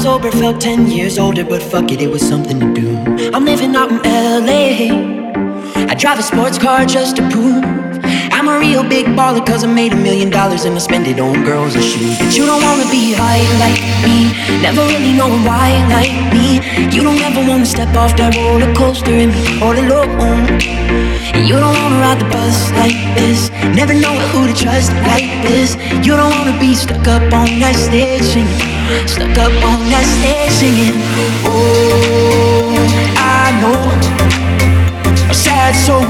sober, felt 10 years older, but fuck it, it was something to do. I'm living out in LA. I drive a sports car just to prove I'm a real big baller, cause I made a million dollars and I spend it on girls and shoes. But you don't wanna be high like me, never really knowing why like me. You don't ever wanna step off that roller coaster and be all alone. And you don't wanna ride the bus like this, never know who to trust like this. You don't wanna be stuck up on that stage singing. Stuck up on that stage singing. Oh, I know sad soul,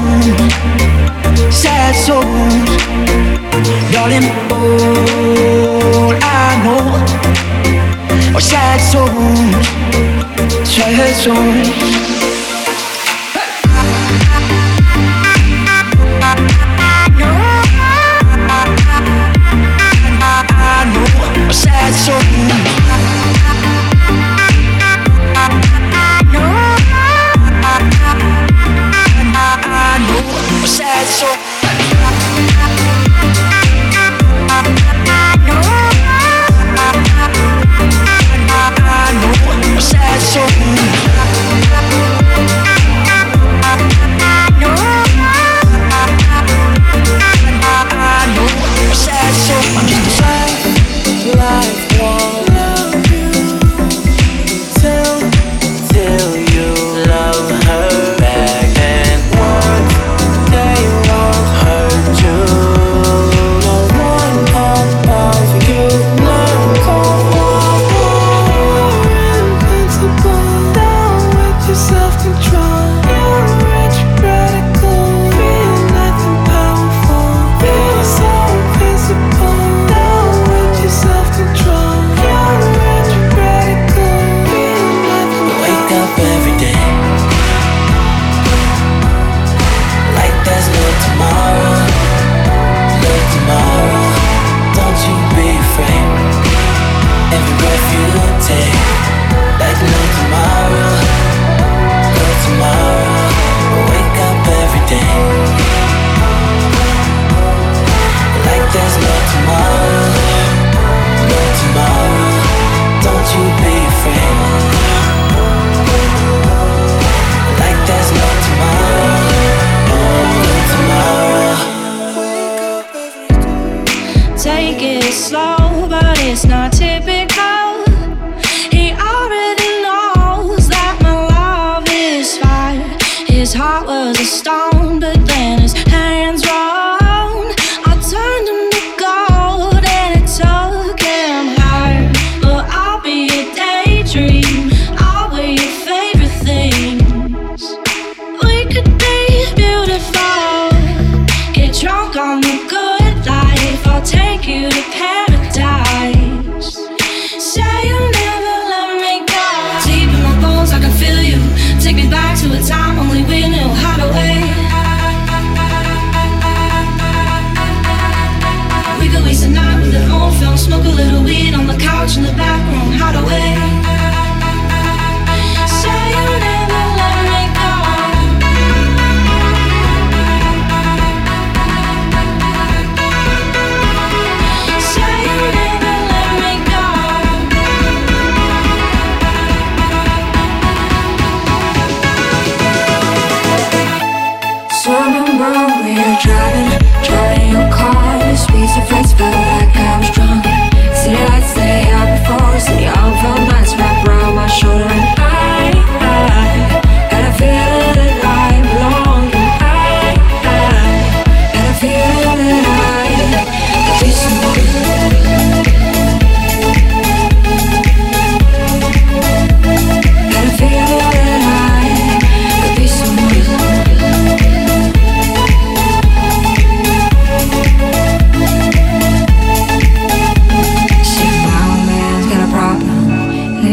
sad souls, darling. All I know are sad souls, sad souls.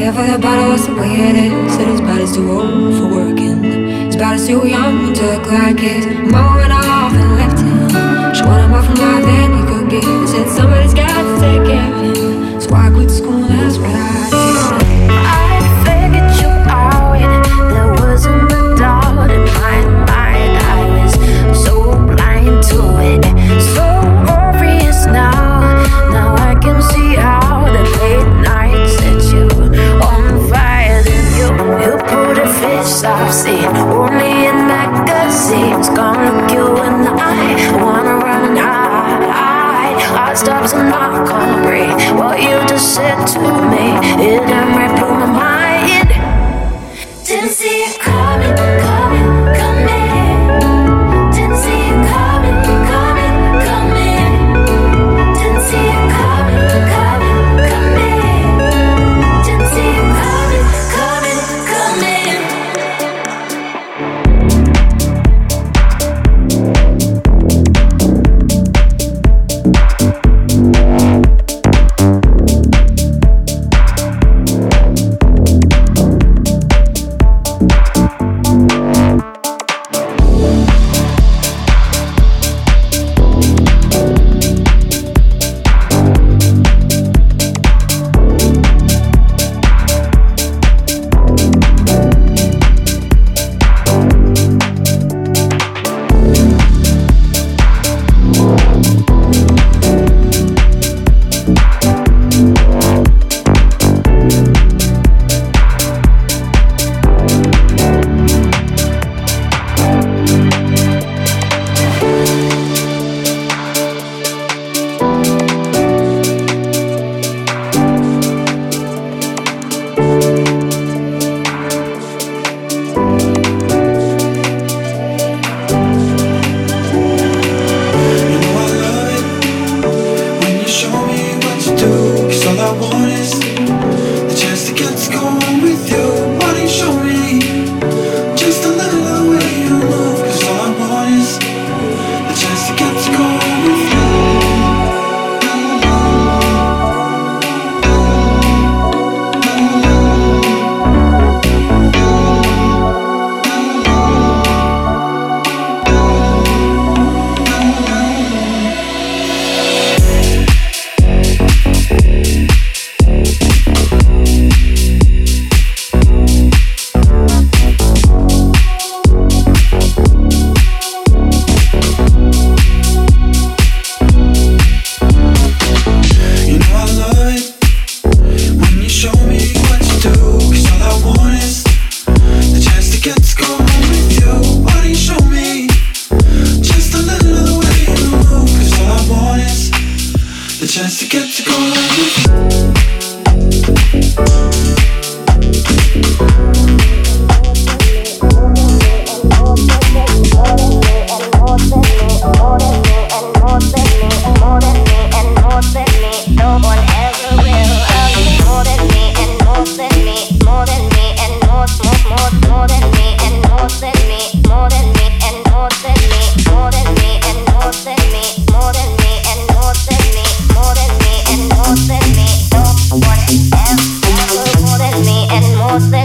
Careful, your body's the way it is. Said his body's too old for working. His body's too young to look like his. Mama went off and left him. She wanted more from life than he could give. Said somebody's got to take care of him. So I quit school, that's what I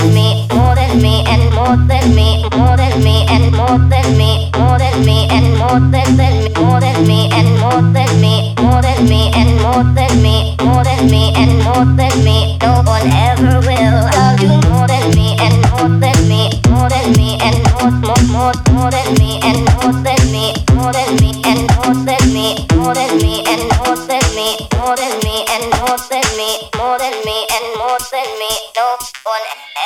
Than me, and more than me, more than me and more than me, more than me, and more than than me. More than me, and more than me, more than me, and more than me, more than me and more than me, more than me, and more than me, more than me, and more than me, more than me. No one ever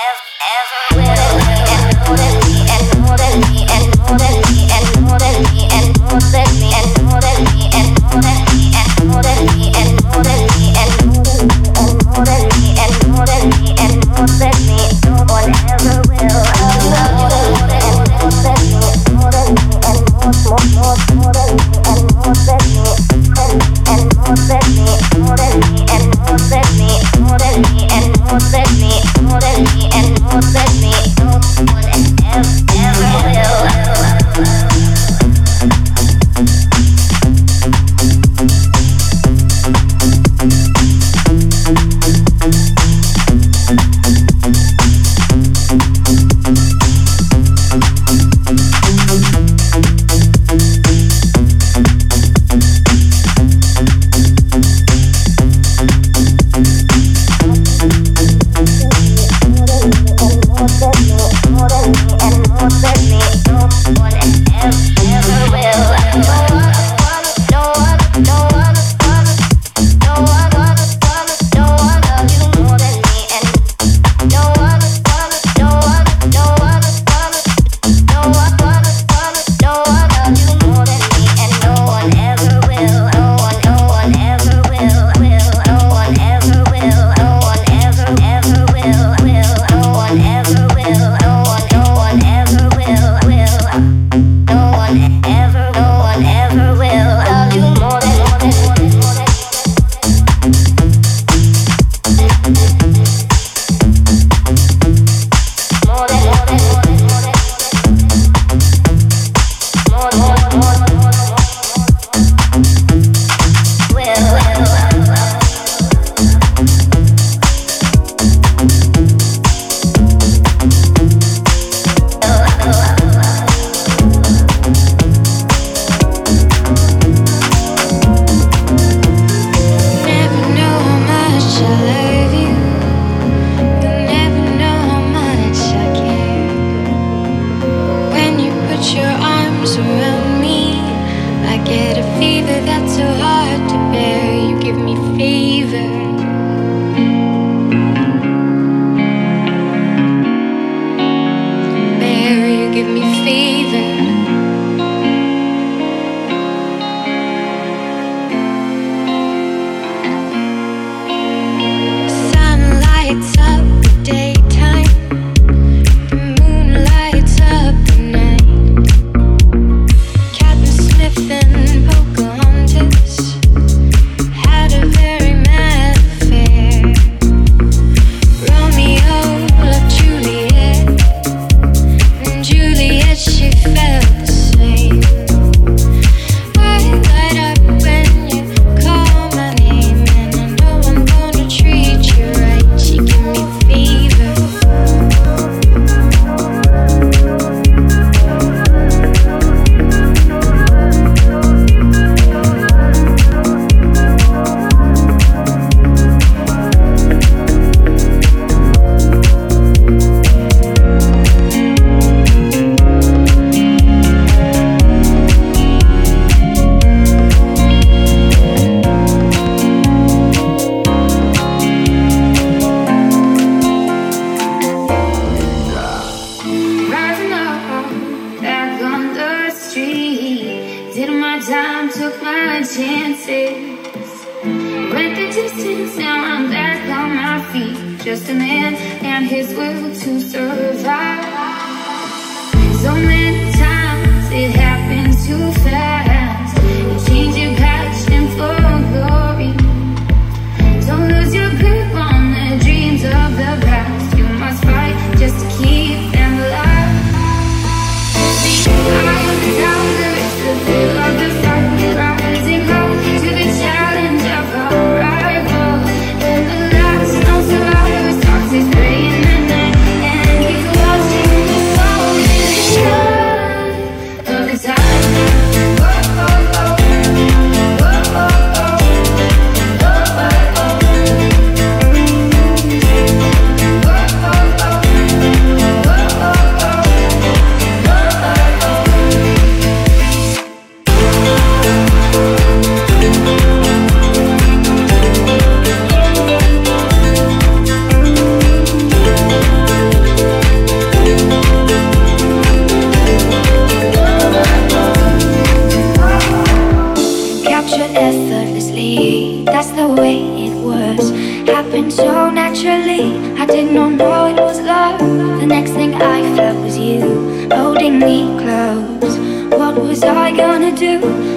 the way it was. Happened so naturally, I did not know it was love. The next thing I felt was you holding me close. What was I gonna do?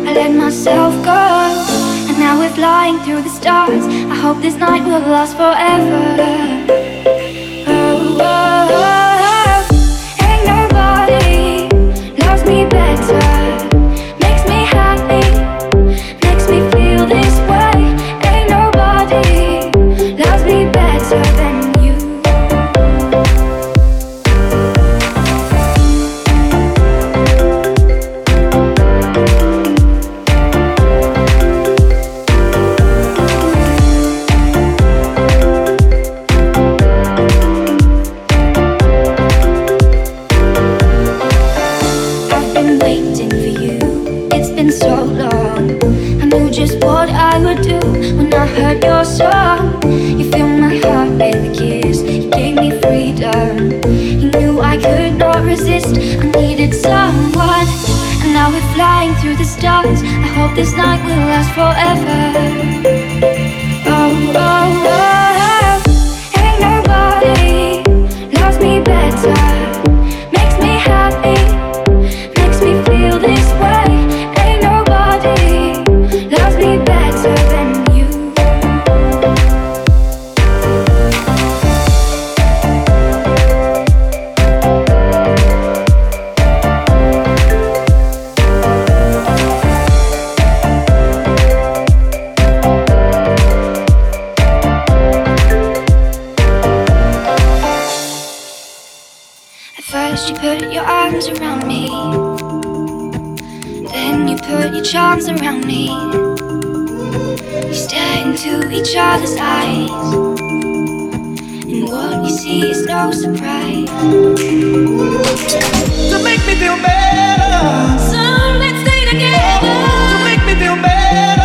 I let myself go. And now we're flying through the stars. I hope this night will last forever. Oh, oh, oh, oh. Ain't nobody loves me better me. Then you put your charms around me. You stare into each other's eyes. And what you see is no surprise. To make me feel better. So let's stay together. To make me feel better.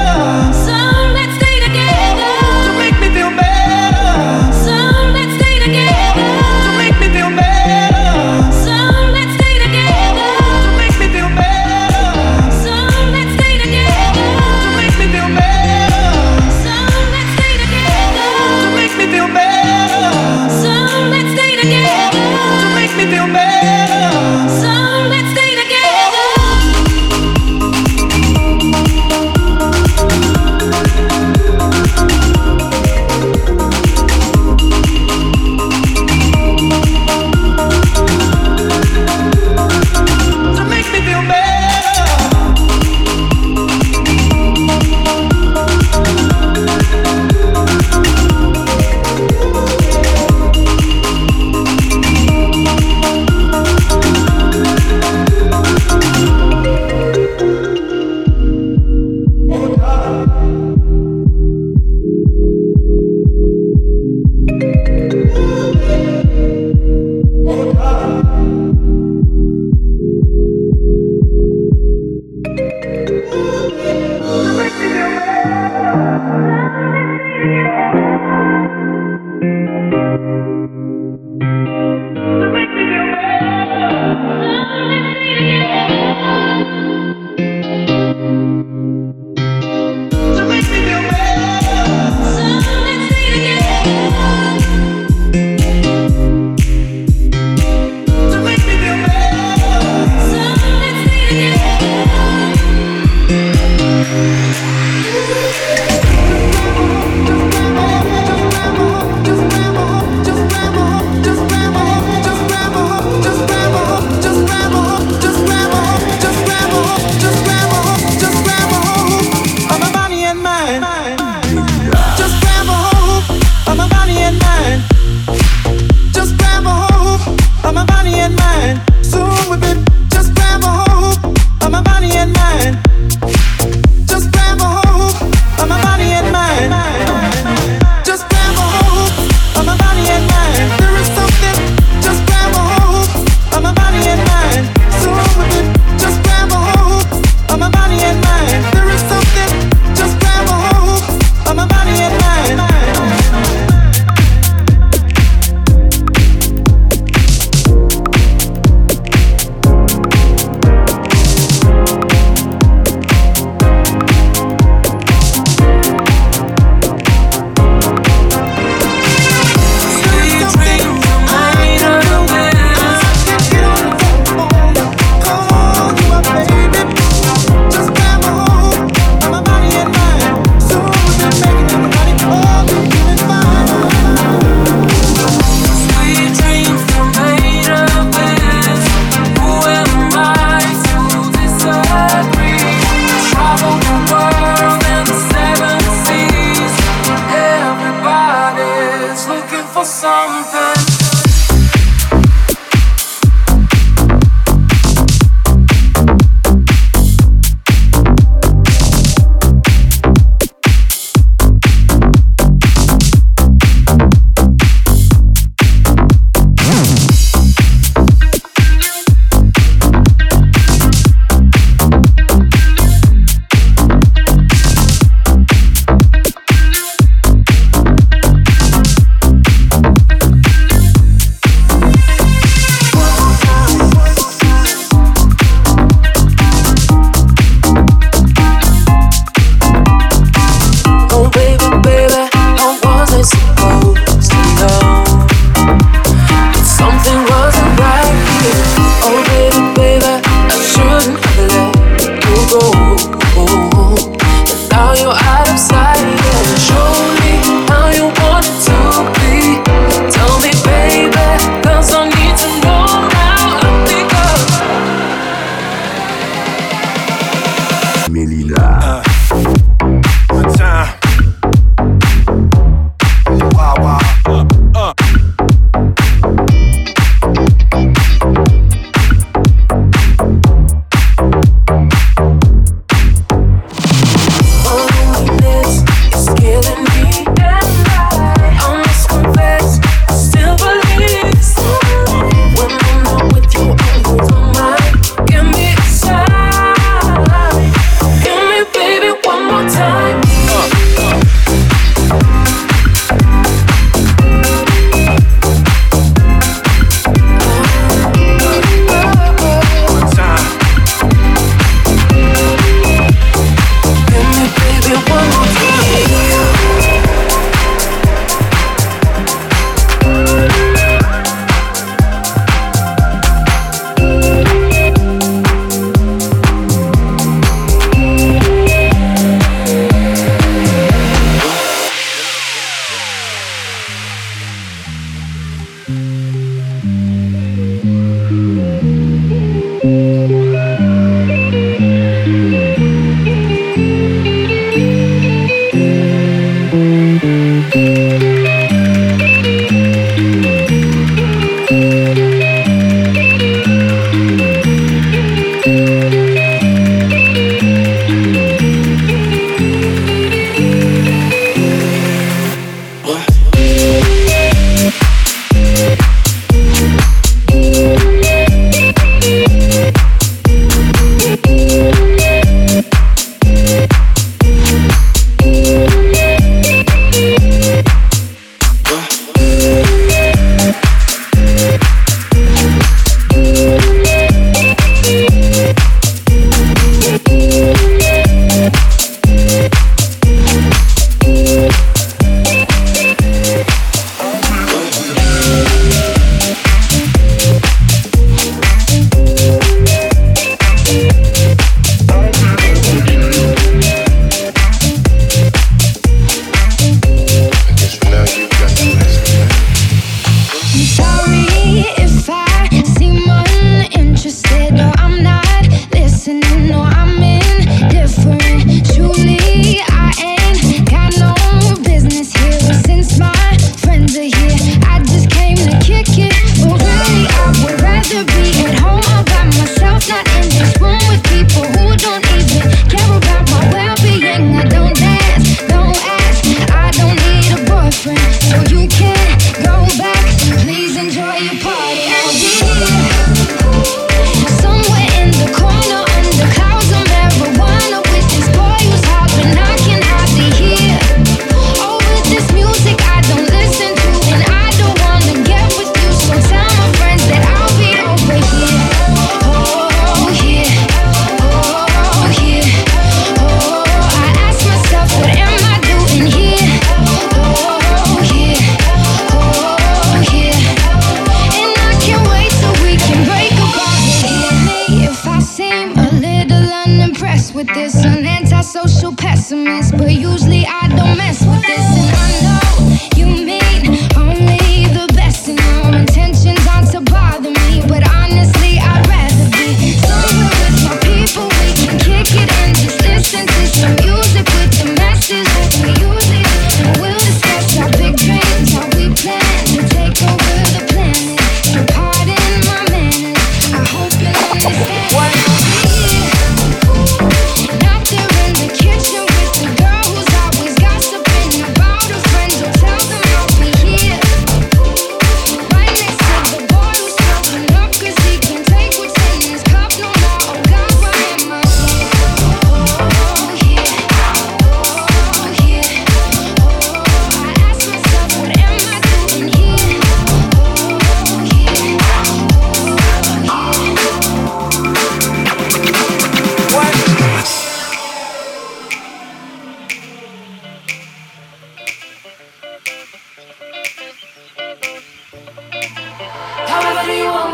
You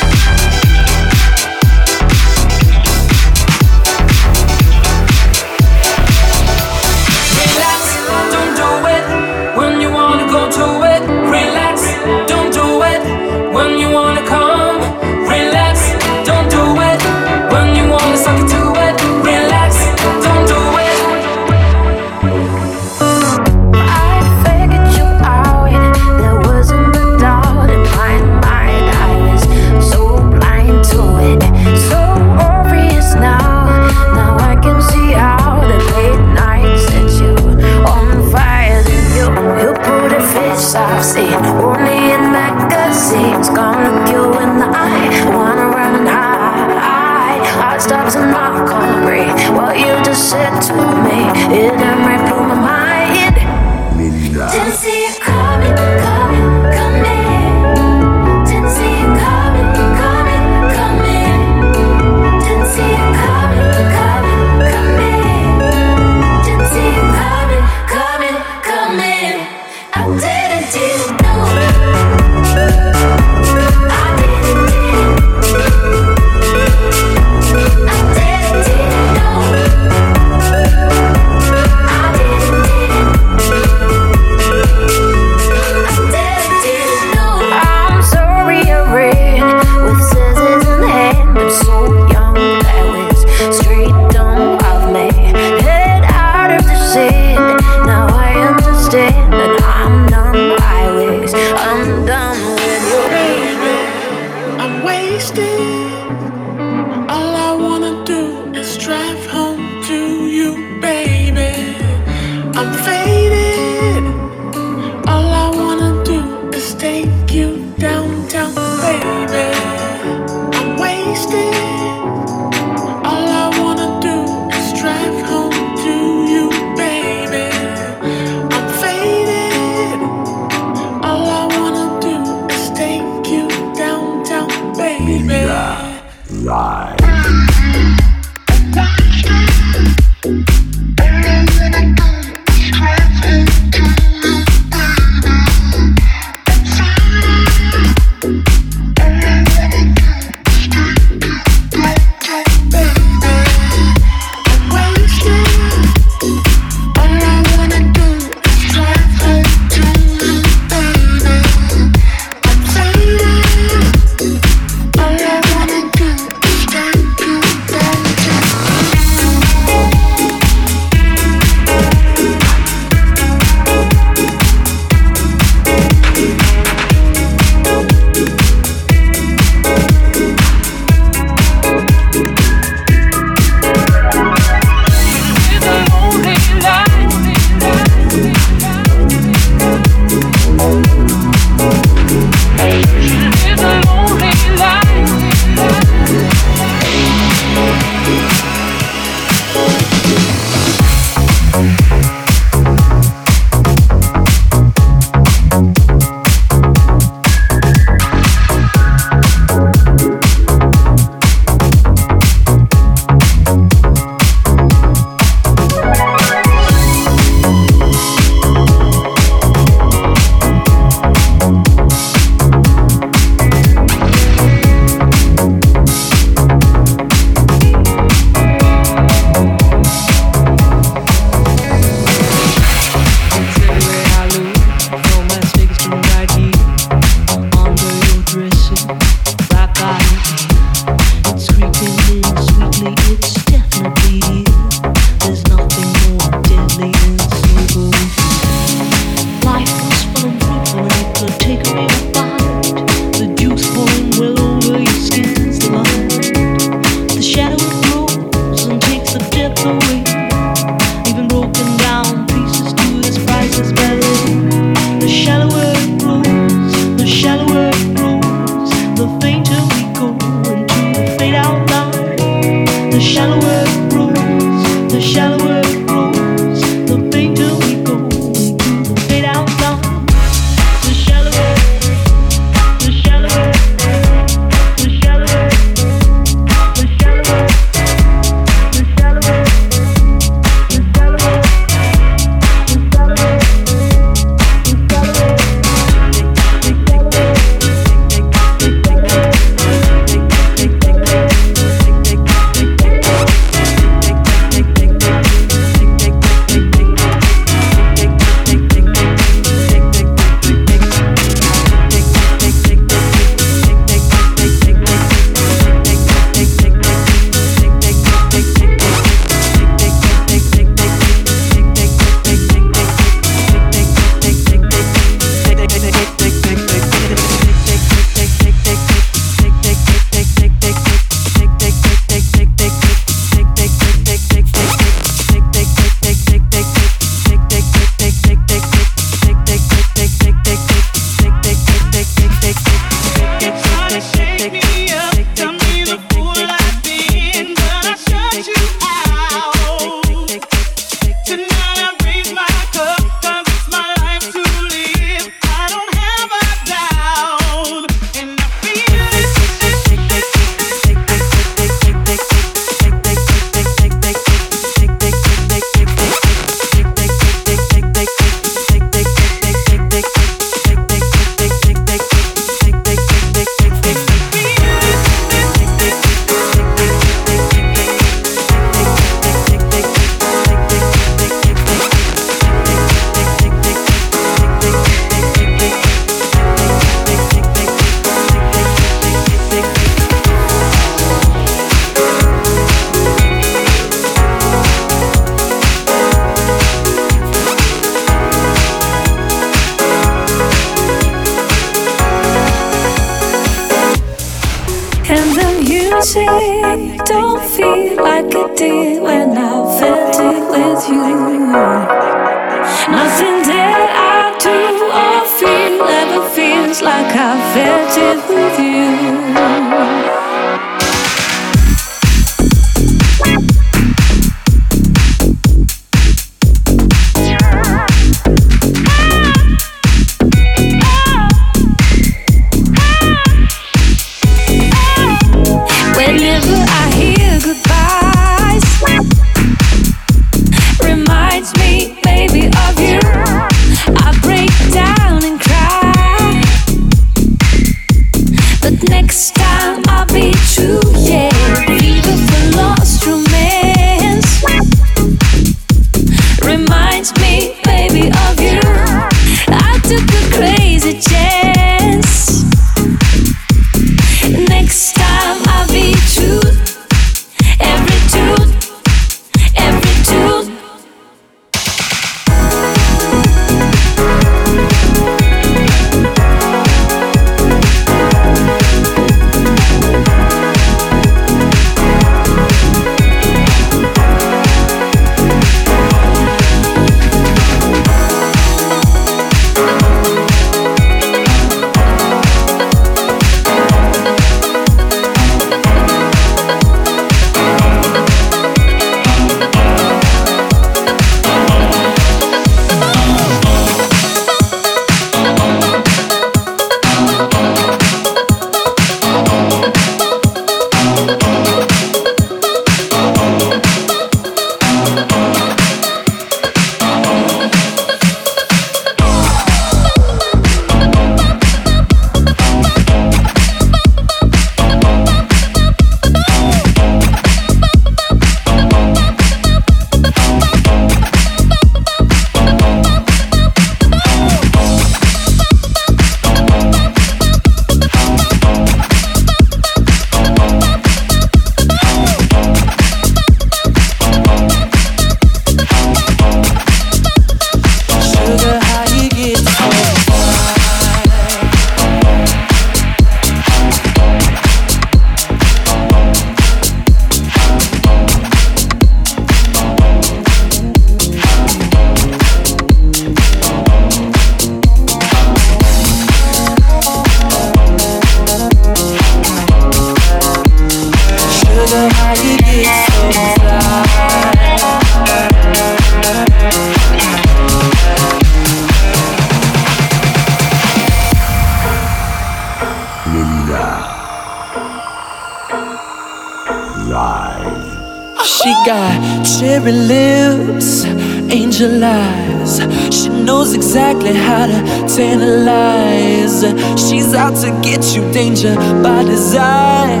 danger by design.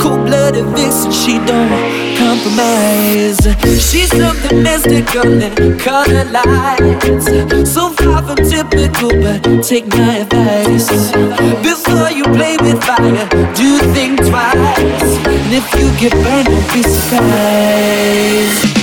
Cold blooded vixen, she don't compromise. She's something mystical and color lights. So far from typical, but take my advice. Before you play with fire, do think twice. And if you get burned, don't be surprised.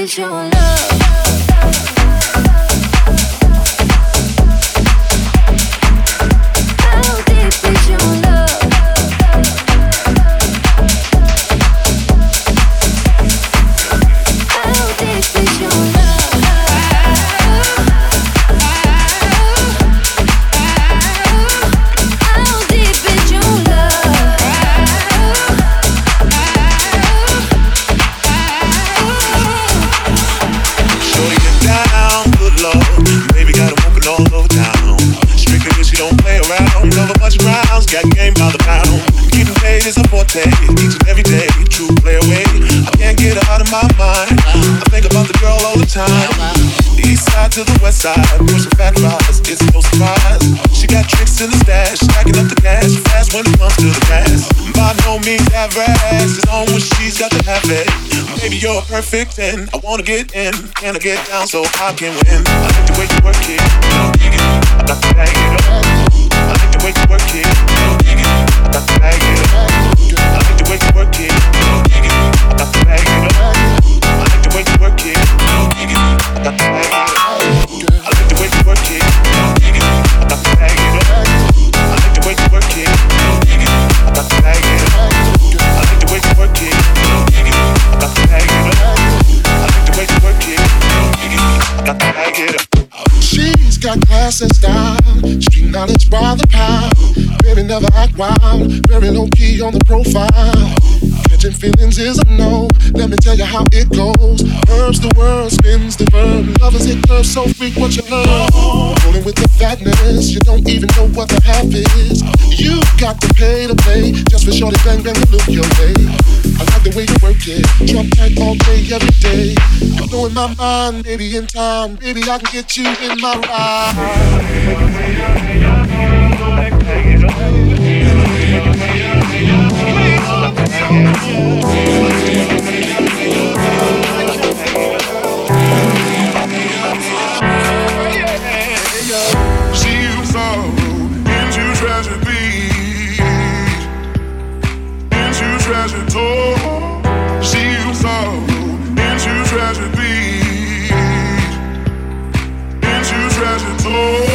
Is your love? Perfect and I wanna get in. Can I get down so I can win? I like the way you work it. I got to bag it up. I like the way you work it. I got to bag it up. I like the way you work it. I got to bag it up. I like the way you work it. I got to never act wild, very low key on the profile. Catching feelings is a no. Let me tell you how it goes. Herbs the world spins the verb. Lovers hit curves so freak what you learn. Rolling with the fatness, you don't even know what the half is. You got to pay to play just for shorty bang bang to look your way. I like the way you work it, drop tight all day every day. Know in my mind, baby, in time, baby I can get you in my ride. Ooh.